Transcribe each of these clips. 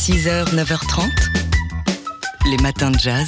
6h, 9h30. Les matins de jazz.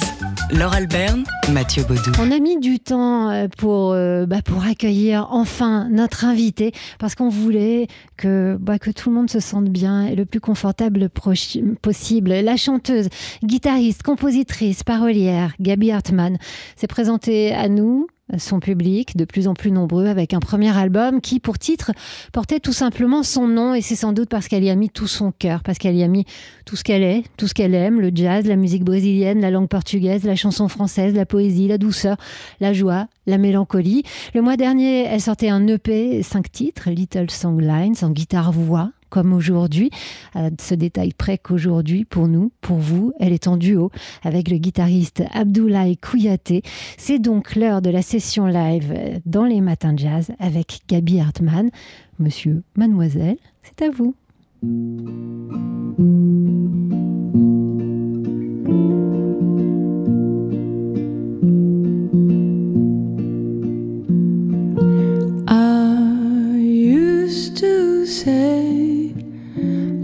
Laure Alberne, Mathieu Baudou. On a mis du temps euh, pour, euh, bah, pour accueillir enfin notre invité parce qu'on voulait que, bah, que tout le monde se sente bien et le plus confortable possible. La chanteuse, guitariste, compositrice, parolière, Gabi Hartmann s'est présentée à nous son public, de plus en plus nombreux, avec un premier album qui, pour titre, portait tout simplement son nom, et c'est sans doute parce qu'elle y a mis tout son cœur, parce qu'elle y a mis tout ce qu'elle est, tout ce qu'elle aime, le jazz, la musique brésilienne, la langue portugaise, la chanson française, la poésie, la douceur, la joie, la mélancolie. Le mois dernier, elle sortait un EP, cinq titres, Little Songlines, en guitare-voix, comme aujourd'hui, à ce détail près qu'aujourd'hui, pour nous, pour vous, elle est en duo avec le guitariste Abdoulaye Kouyaté. C'est donc l'heure de la session live dans les matins de jazz avec Gabi Hartmann. Monsieur, mademoiselle, c'est à vous.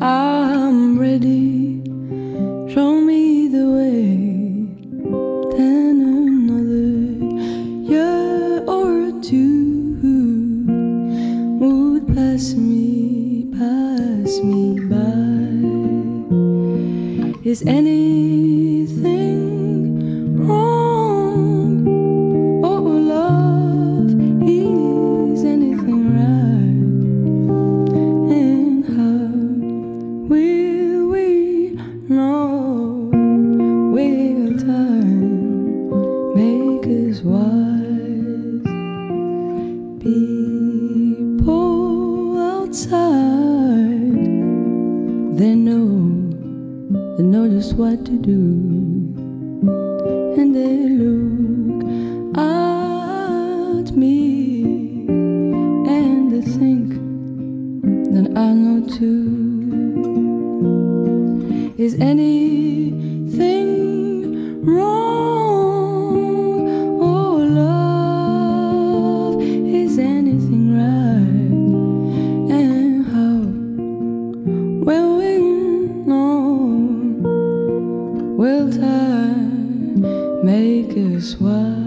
I'm ready. Show me the way. Then another year or two would pass me, pass me by. Is any People outside, they know they know just what to do. will time make us wise?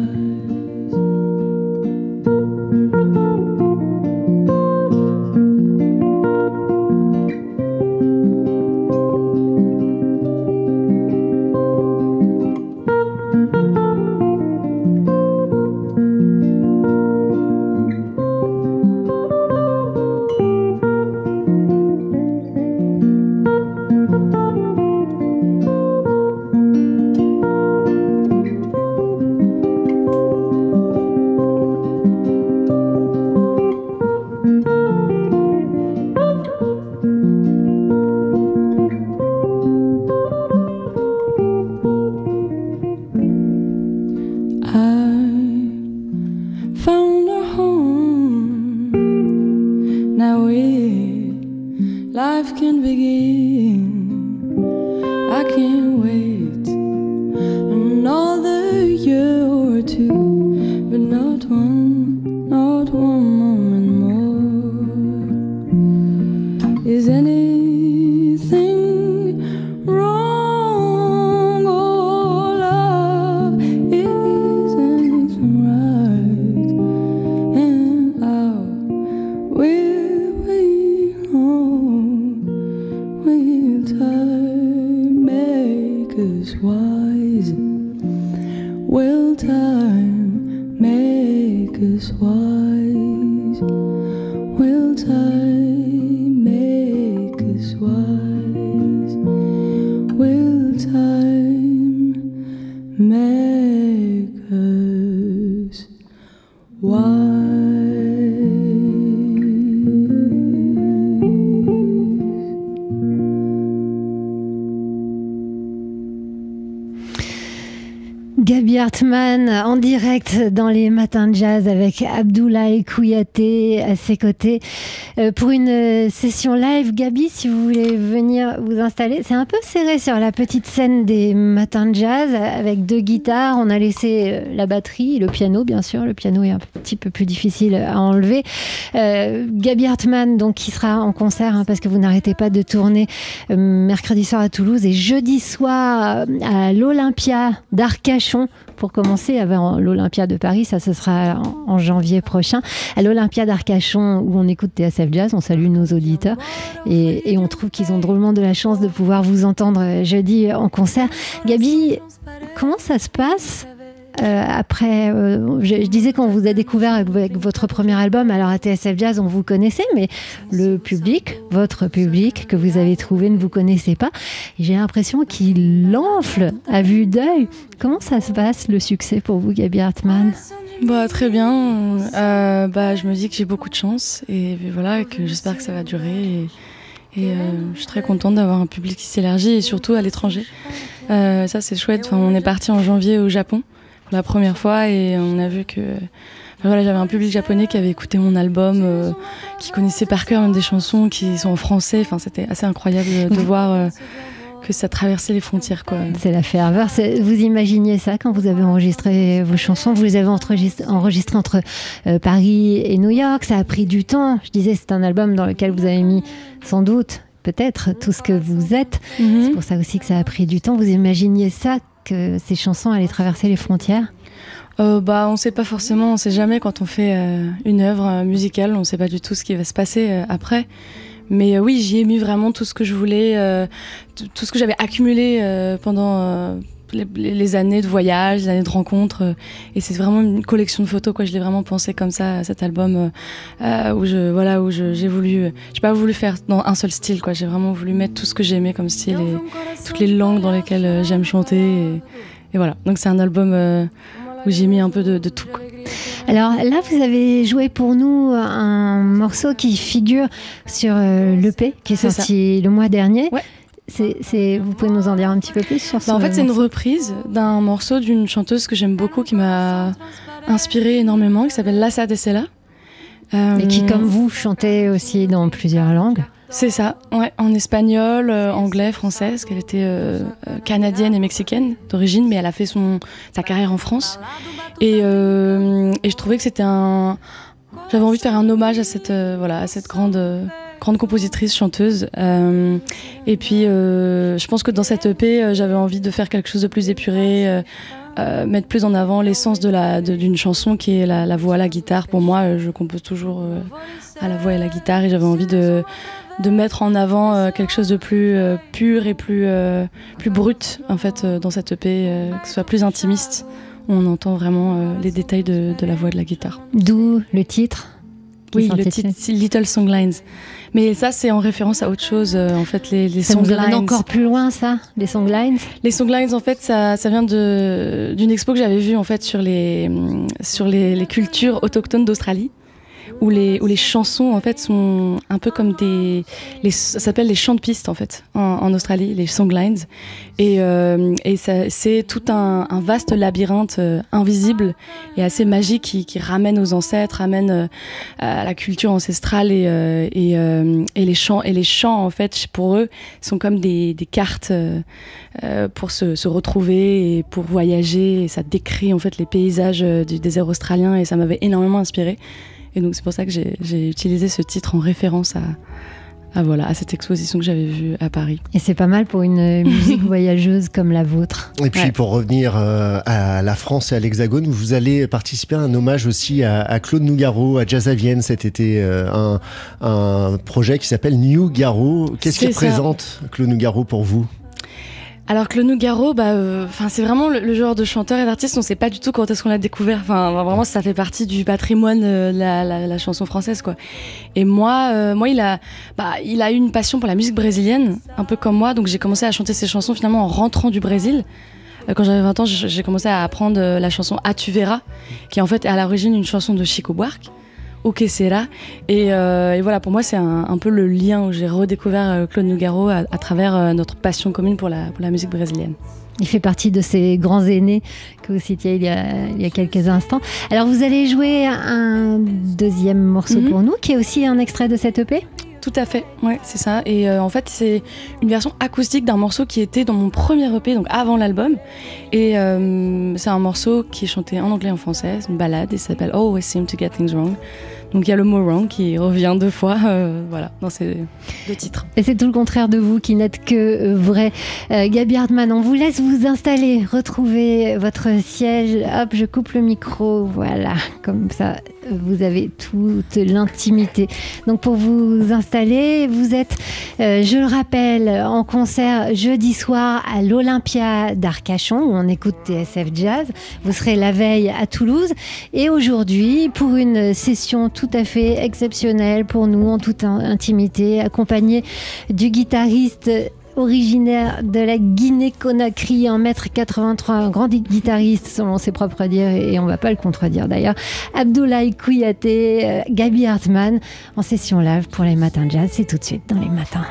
Hartmann en direct dans les matins de jazz avec Abdoulaye Kouyaté à ses côtés euh, pour une euh, session live. Gabi, si vous voulez venir vous installer, c'est un peu serré sur la petite scène des matins de jazz avec deux guitares. On a laissé euh, la batterie, le piano bien sûr. Le piano est un petit peu plus difficile à enlever. Gabi Hartmann, donc qui sera en concert hein, parce que vous n'arrêtez pas de tourner mercredi soir à Toulouse et jeudi soir à l'Olympia d'Arcachon pour commencer avant l'Olympia de Paris, ça ce sera en, janvier prochain, à l'Olympia d'Arcachon où on écoute TSF Jazz, on salue nos auditeurs et, on trouve qu'ils ont drôlement de la chance de pouvoir vous entendre jeudi en concert. Gabi, comment ça se passe? Euh, après, euh, je, disais qu'on vous a découvert avec, votre premier album, alors à TSF Jazz, on vous connaissait, mais le public, votre public que vous avez trouvé, ne vous connaissait pas. J'ai l'impression qu'il enfle à vue d'œil. Comment ça se passe le succès pour vous, Gabi Hartmann? Bah, Très bien. Euh, bah, je me dis que j'ai beaucoup de chance et voilà, que j'espère que ça va durer. Et, je suis très contente d'avoir un public qui s'élargit et surtout à l'étranger. ça, c'est chouette. Enfin, on est parti en janvier au Japon la première fois et on a vu que voilà, j'avais un public japonais qui avait écouté mon album, euh, qui connaissait par cœur même des chansons qui sont en français. Enfin, c'était assez incroyable de voir euh, que ça traversait les frontières. Quoi. C'est la ferveur. Vous imaginiez ça quand vous avez enregistré vos chansons? Vous les avez enregistrées entre euh, Paris et New York. Ça a pris du temps. Je disais, c'est un album dans lequel vous avez mis sans doute peut-être tout ce que vous êtes. Mhm. C'est pour ça aussi que ça a pris du temps. Vous imaginiez ça que ces chansons allaient traverser les frontières euh, bah, on ne sait pas forcément, on ne sait jamais quand on fait euh, une œuvre euh, musicale, on ne sait pas du tout ce qui va se passer après. Mais oui, j'y ai mis vraiment tout ce que je voulais, tout ce que j'avais accumulé pendant les, années de voyage, les années de rencontres. et c'est vraiment une collection de photos, quoi. Je l'ai vraiment pensé comme ça, cet album, où je, voilà, où j'ai voulu, j'ai pas voulu faire dans un seul style, quoi. J'ai vraiment voulu mettre tout ce que j'aimais comme style et toutes les langues dans lesquelles j'aime chanter. Et, et, voilà. Donc c'est un album où j'ai mis un peu de, tout. Alors là, vous avez joué pour nous un morceau qui figure sur euh, l'EP qui est, sorti le mois dernier. C'est, vous pouvez nous en dire un petit peu plus sur ça bah, En fait, c'est une reprise d'un morceau d'une chanteuse que j'aime beaucoup, qui m'a inspiré énormément, qui s'appelle Lassa de Sela. Et qui, comme vous, chantait aussi dans plusieurs langues. C'est ça, ouais, en espagnol, euh, anglais, français, parce qu'elle était euh, euh, canadienne et mexicaine d'origine, mais elle a fait son, sa carrière en France. Et, et je trouvais que c'était un. J'avais envie de faire un hommage à cette, voilà, à cette grande, grande compositrice, chanteuse. et puis, je pense que dans cette EP, j'avais envie de faire quelque chose de plus épuré. mettre plus en avant l'essence de la d'une chanson qui est la, la, voix, la guitare. Pour moi, je compose toujours à la voix et à la guitare et j'avais envie de de mettre en avant euh, quelque chose de plus euh, pur et plus, euh, plus brut en fait dans cette EP, que ce soit plus intimiste. On entend vraiment les détails de, la voix et de la guitare. D'où le titre? Oui, le titre Little Songlines. Mais ça, c'est en référence à autre chose, en fait, les, les ça songlines. encore plus loin, ça, les songlines? Les songlines, en fait, ça, ça vient d'une expo que j'avais vue, en fait, sur les, sur les cultures autochtones d'Australie où les, où les chansons en fait sont un peu comme des. Les, ça s'appelle les chants de piste en fait en, Australie, les songlines. Et, euh, et c'est tout un, vaste labyrinthe euh, invisible et assez magique qui, qui ramène aux ancêtres, ramène euh, à la culture ancestrale et, et, et, les chants. Et les chants en fait pour eux sont comme des, des cartes pour se, se, retrouver et pour voyager. Et ça décrit en fait les paysages du désert australien et ça m'avait énormément inspiré. Et donc c'est pour ça que j'ai utilisé ce titre en référence à, voilà, à cette exposition que j'avais vue à Paris. Et c'est pas mal pour une musique voyageuse comme la vôtre. Et puis pour revenir euh, à la France et à l'Hexagone, vous allez participer à un hommage aussi à, Claude Nougaro, à Jazz à Vienne cet été, euh, un, un, projet qui s'appelle New Garo. Qu'est-ce qu'il représente Claude Nougaro pour vous? Alors que le Nougaro, bah, euh, c'est vraiment le, genre de chanteur et d'artiste, on ne sait pas du tout quand est-ce qu'on l'a découvert. Enfin vraiment, ça fait partie du patrimoine euh, de la, chanson française, quoi. Et moi, euh, moi, il a, bah, il a eu une passion pour la musique brésilienne, un peu comme moi. Donc j'ai commencé à chanter ses chansons finalement en rentrant du Brésil. Quand j'avais 20 ans, j'ai commencé à apprendre la chanson A tu verras, qui est en fait à l'origine une chanson de Chico Buarque au Kessera. Et, et, voilà, pour moi, c'est un, peu le lien où j'ai redécouvert Claude Nougaro à, travers notre passion commune pour la, pour la musique brésilienne. Il fait partie de ces grands aînés que vous citiez il y a, il y a quelques instants. Alors vous allez jouer un deuxième morceau mhm. pour nous, qui est aussi un extrait de cette EP tout à fait, ouais, c'est ça. Et euh, en fait, c'est une version acoustique d'un morceau qui était dans mon premier EP, donc avant l'album. Et euh, c'est un morceau qui est chanté en anglais et en français, une balade, et s'appelle Always Seem to Get Things Wrong. Donc il y a le mot wrong qui revient deux fois, euh, voilà, dans ces deux titres. Et c'est tout le contraire de vous qui n'êtes que vrai. Euh, Gabi on vous laisse vous installer, retrouver votre siège. Hop, je coupe le micro, voilà, comme ça vous avez toute l'intimité. Donc pour vous installer, vous êtes, je le rappelle, en concert jeudi soir à l'Olympia d'Arcachon où on écoute TSF Jazz. Vous serez la veille à Toulouse et aujourd'hui pour une session tout à fait exceptionnel pour nous en toute intimité, accompagné du guitariste originaire de la Guinée-Conakry, 1m83, un grand guitariste selon ses propres dires, et on va pas le contredire d'ailleurs, Abdoulaye Kouyaté, euh, Gabi Hartmann, en session live pour les matins jazz, c'est tout de suite dans les matins.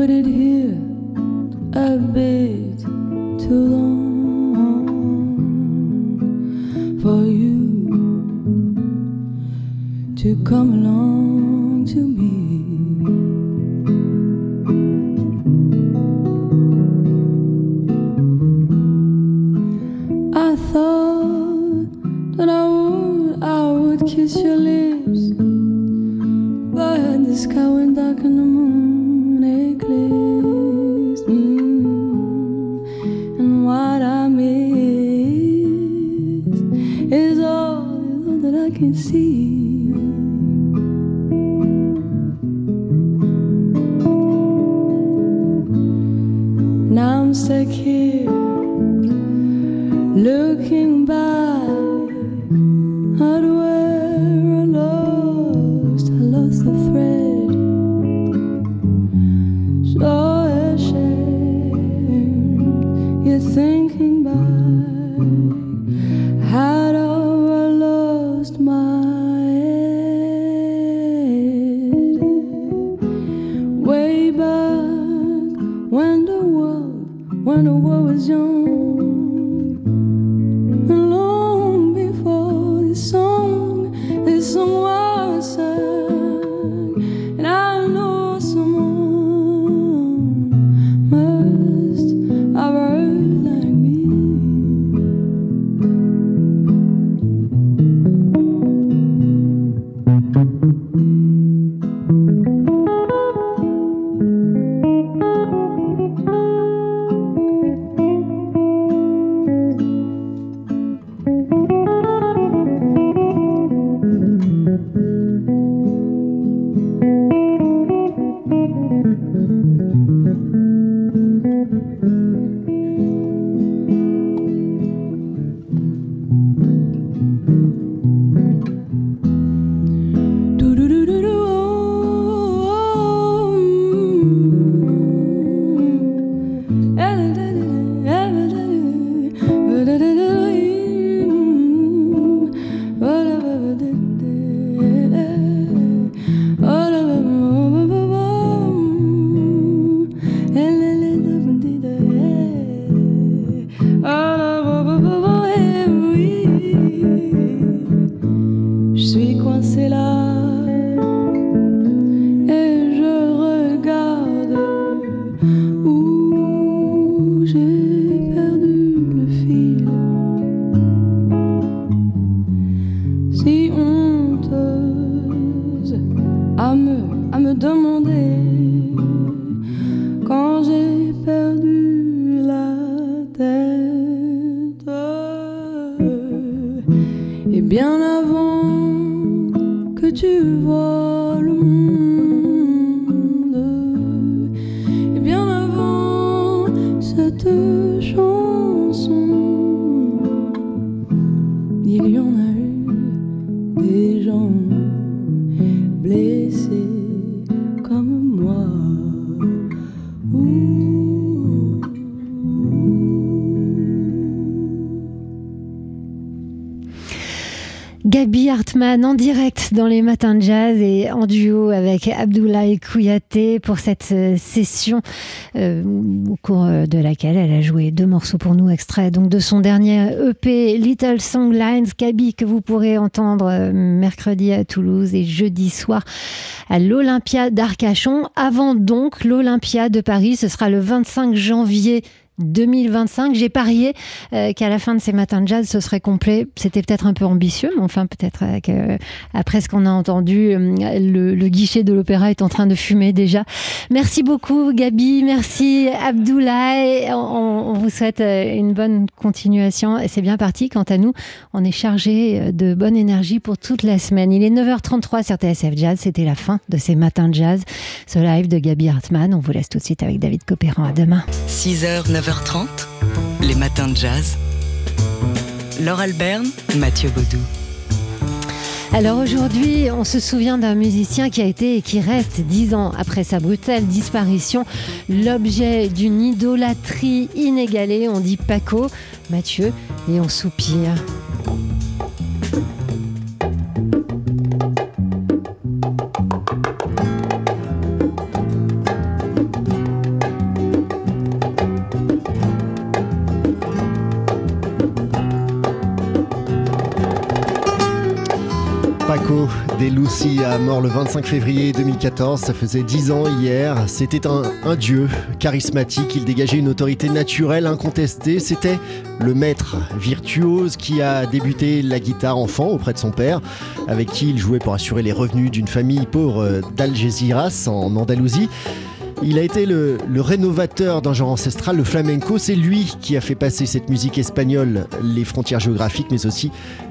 waited here a bit too long for you to come along to me. can see. Now I'm stuck here looking back. way back when the world, when the world was young. J'ai perdu Et bien avant que tu vois le monde, et bien avant cette chanson, Gabi Hartmann en direct dans les matins de jazz et en duo avec Abdoulaye Kouyaté pour cette euh, session euh, au cours euh, de laquelle elle a joué deux morceaux pour nous extraits donc de son dernier EP Little Songlines Gabi que vous pourrez entendre mercredi à Toulouse et jeudi soir à l'Olympia d'Arcachon. Avant donc l'Olympia de Paris ce sera le 25 janvier 2025. J'ai parié euh, qu'à la fin de ces matins de jazz, ce serait complet. C'était peut-être un peu ambitieux, mais enfin, peut-être euh, que, après ce qu'on a entendu, euh, le, le guichet de l'opéra est en train de fumer déjà. Merci beaucoup, Gabi. Merci, Abdoulaye. On, on vous souhaite euh, une bonne continuation. Et c'est bien parti. Quant à nous, on est chargé euh, de bonne énergie pour toute la semaine. Il est 9h33 sur TSF Jazz. C'était la fin de ces matins de jazz. Ce live de Gabi Hartmann. On vous laisse tout de suite avec David Copéran. À demain. 6h, 9h30, les matins de jazz. Laure Alberne, Mathieu Baudou. Alors aujourd'hui, on se souvient d'un musicien qui a été et qui reste dix ans après sa brutale disparition, l'objet d'une idolâtrie inégalée. On dit Paco, Mathieu, et on soupire. Paco De Lucia, mort le 25 février 2014, ça faisait 10 ans hier. C'était un, un dieu charismatique, il dégageait une autorité naturelle incontestée. C'était le maître virtuose qui a débuté la guitare enfant auprès de son père, avec qui il jouait pour assurer les revenus d'une famille pauvre d'Algeciras en Andalousie. Il a été le, rénovateur d'un genre ancestral, le flamenco. C'est lui qui a fait passer cette musique espagnole, les frontières géographiques, mais aussi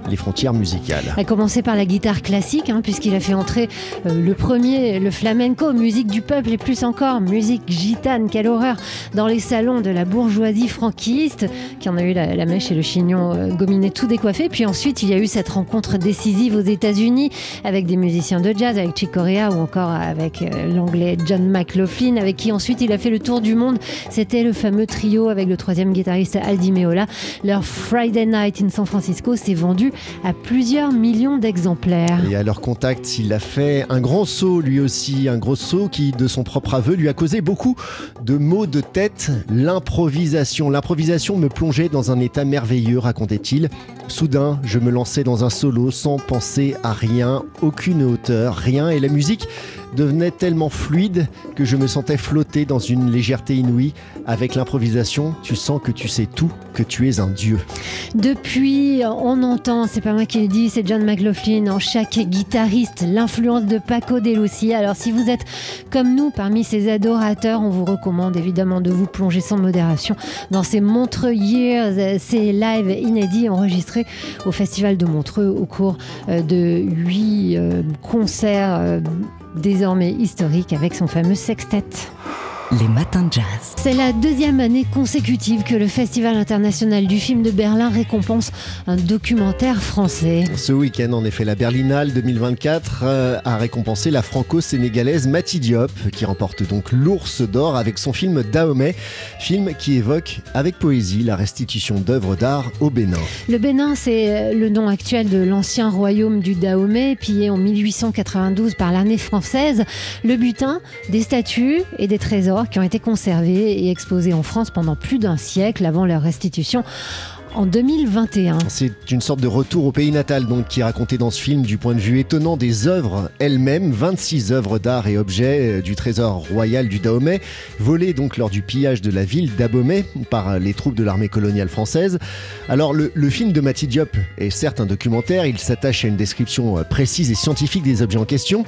les frontières musicales. A commencé par la guitare classique, hein, puisqu'il a fait entrer euh, le premier, le flamenco, musique du peuple, et plus encore, musique gitane, quelle horreur, dans les salons de la bourgeoisie franquiste, qui en a eu la, la mèche et le chignon euh, gominé tout décoiffé. Puis ensuite, il y a eu cette rencontre décisive aux États-Unis avec des musiciens de jazz, avec Chick Corea ou encore avec euh, l'anglais John McLaughlin, avec qui ensuite il a fait le tour du monde. C'était le fameux trio avec le troisième guitariste Aldi Meola. Leur Friday Night in San Francisco s'est vendu à plusieurs millions d'exemplaires. Et à leur contact, il a fait un grand saut, lui aussi, un gros saut qui, de son propre aveu, lui a causé beaucoup de maux de tête. L'improvisation. L'improvisation me plongeait dans un état merveilleux, racontait-il. Soudain, je me lançais dans un solo sans penser à rien, aucune hauteur, rien, et la musique devenait tellement fluide que je me sentais flotter dans une légèreté inouïe. Avec l'improvisation, tu sens que tu sais tout, que tu es un dieu. Depuis, on entend, c'est pas moi qui le dis, c'est John McLaughlin, en chaque guitariste, l'influence de Paco De Lucia. Alors si vous êtes comme nous parmi ces adorateurs, on vous recommande évidemment de vous plonger sans modération dans ces Montreux Years, ces lives inédits enregistrés au Festival de Montreux au cours euh, de huit euh, concerts euh, désormais historiques avec son fameux sextet. Les matins de jazz. C'est la deuxième année consécutive que le Festival international du film de Berlin récompense un documentaire français. Ce week-end, en effet, la Berlinale 2024 euh, a récompensé la franco-sénégalaise Mati Diop, qui remporte donc l'Ours d'Or avec son film Dahomey, film qui évoque avec poésie la restitution d'œuvres d'art au Bénin. Le Bénin, c'est le nom actuel de l'ancien royaume du Dahomey, pillé en 1892 par l'armée française. Le butin, des statues et des trésors qui ont été conservés et exposés en France pendant plus d'un siècle avant leur restitution en 2021. C'est une sorte de retour au pays natal donc qui est raconté dans ce film du point de vue étonnant des œuvres elles-mêmes, 26 œuvres d'art et objets euh, du trésor royal du Dahomey, volées donc lors du pillage de la ville d'Abomey par les troupes de l'armée coloniale française. Alors le, le film de Mati Diop est certes un documentaire, il s'attache à une description euh, précise et scientifique des objets en question.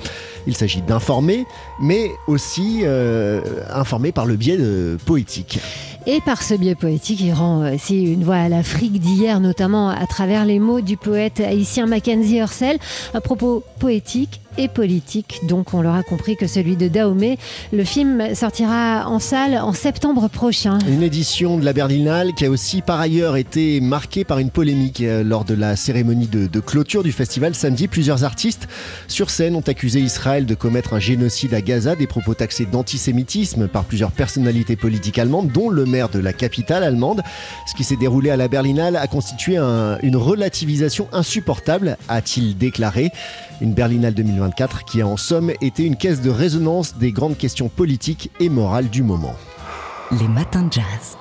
Il s'agit d'informer, mais aussi euh, informer par le biais de poétique. Et par ce biais poétique, il rend aussi une voix à la l'Afrique d'hier, notamment à travers les mots du poète haïtien Mackenzie Hersel, un propos poétique et politique. Donc on l'aura compris que celui de Dahomey. Le film sortira en salle en septembre prochain. Une édition de la Berlinale qui a aussi par ailleurs été marquée par une polémique euh, lors de la cérémonie de, de clôture du festival samedi. Plusieurs artistes sur scène ont accusé Israël de commettre un génocide à Gaza, des propos taxés d'antisémitisme par plusieurs personnalités politiques allemandes, dont le maire de la capitale allemande. Ce qui s'est déroulé à la Berlinale a constitué un- une relativisation insupportable, a-t-il déclaré. Une Berlinale 2024 qui a en somme été une caisse de résonance des grandes questions politiques et morales du moment. Les matins de jazz.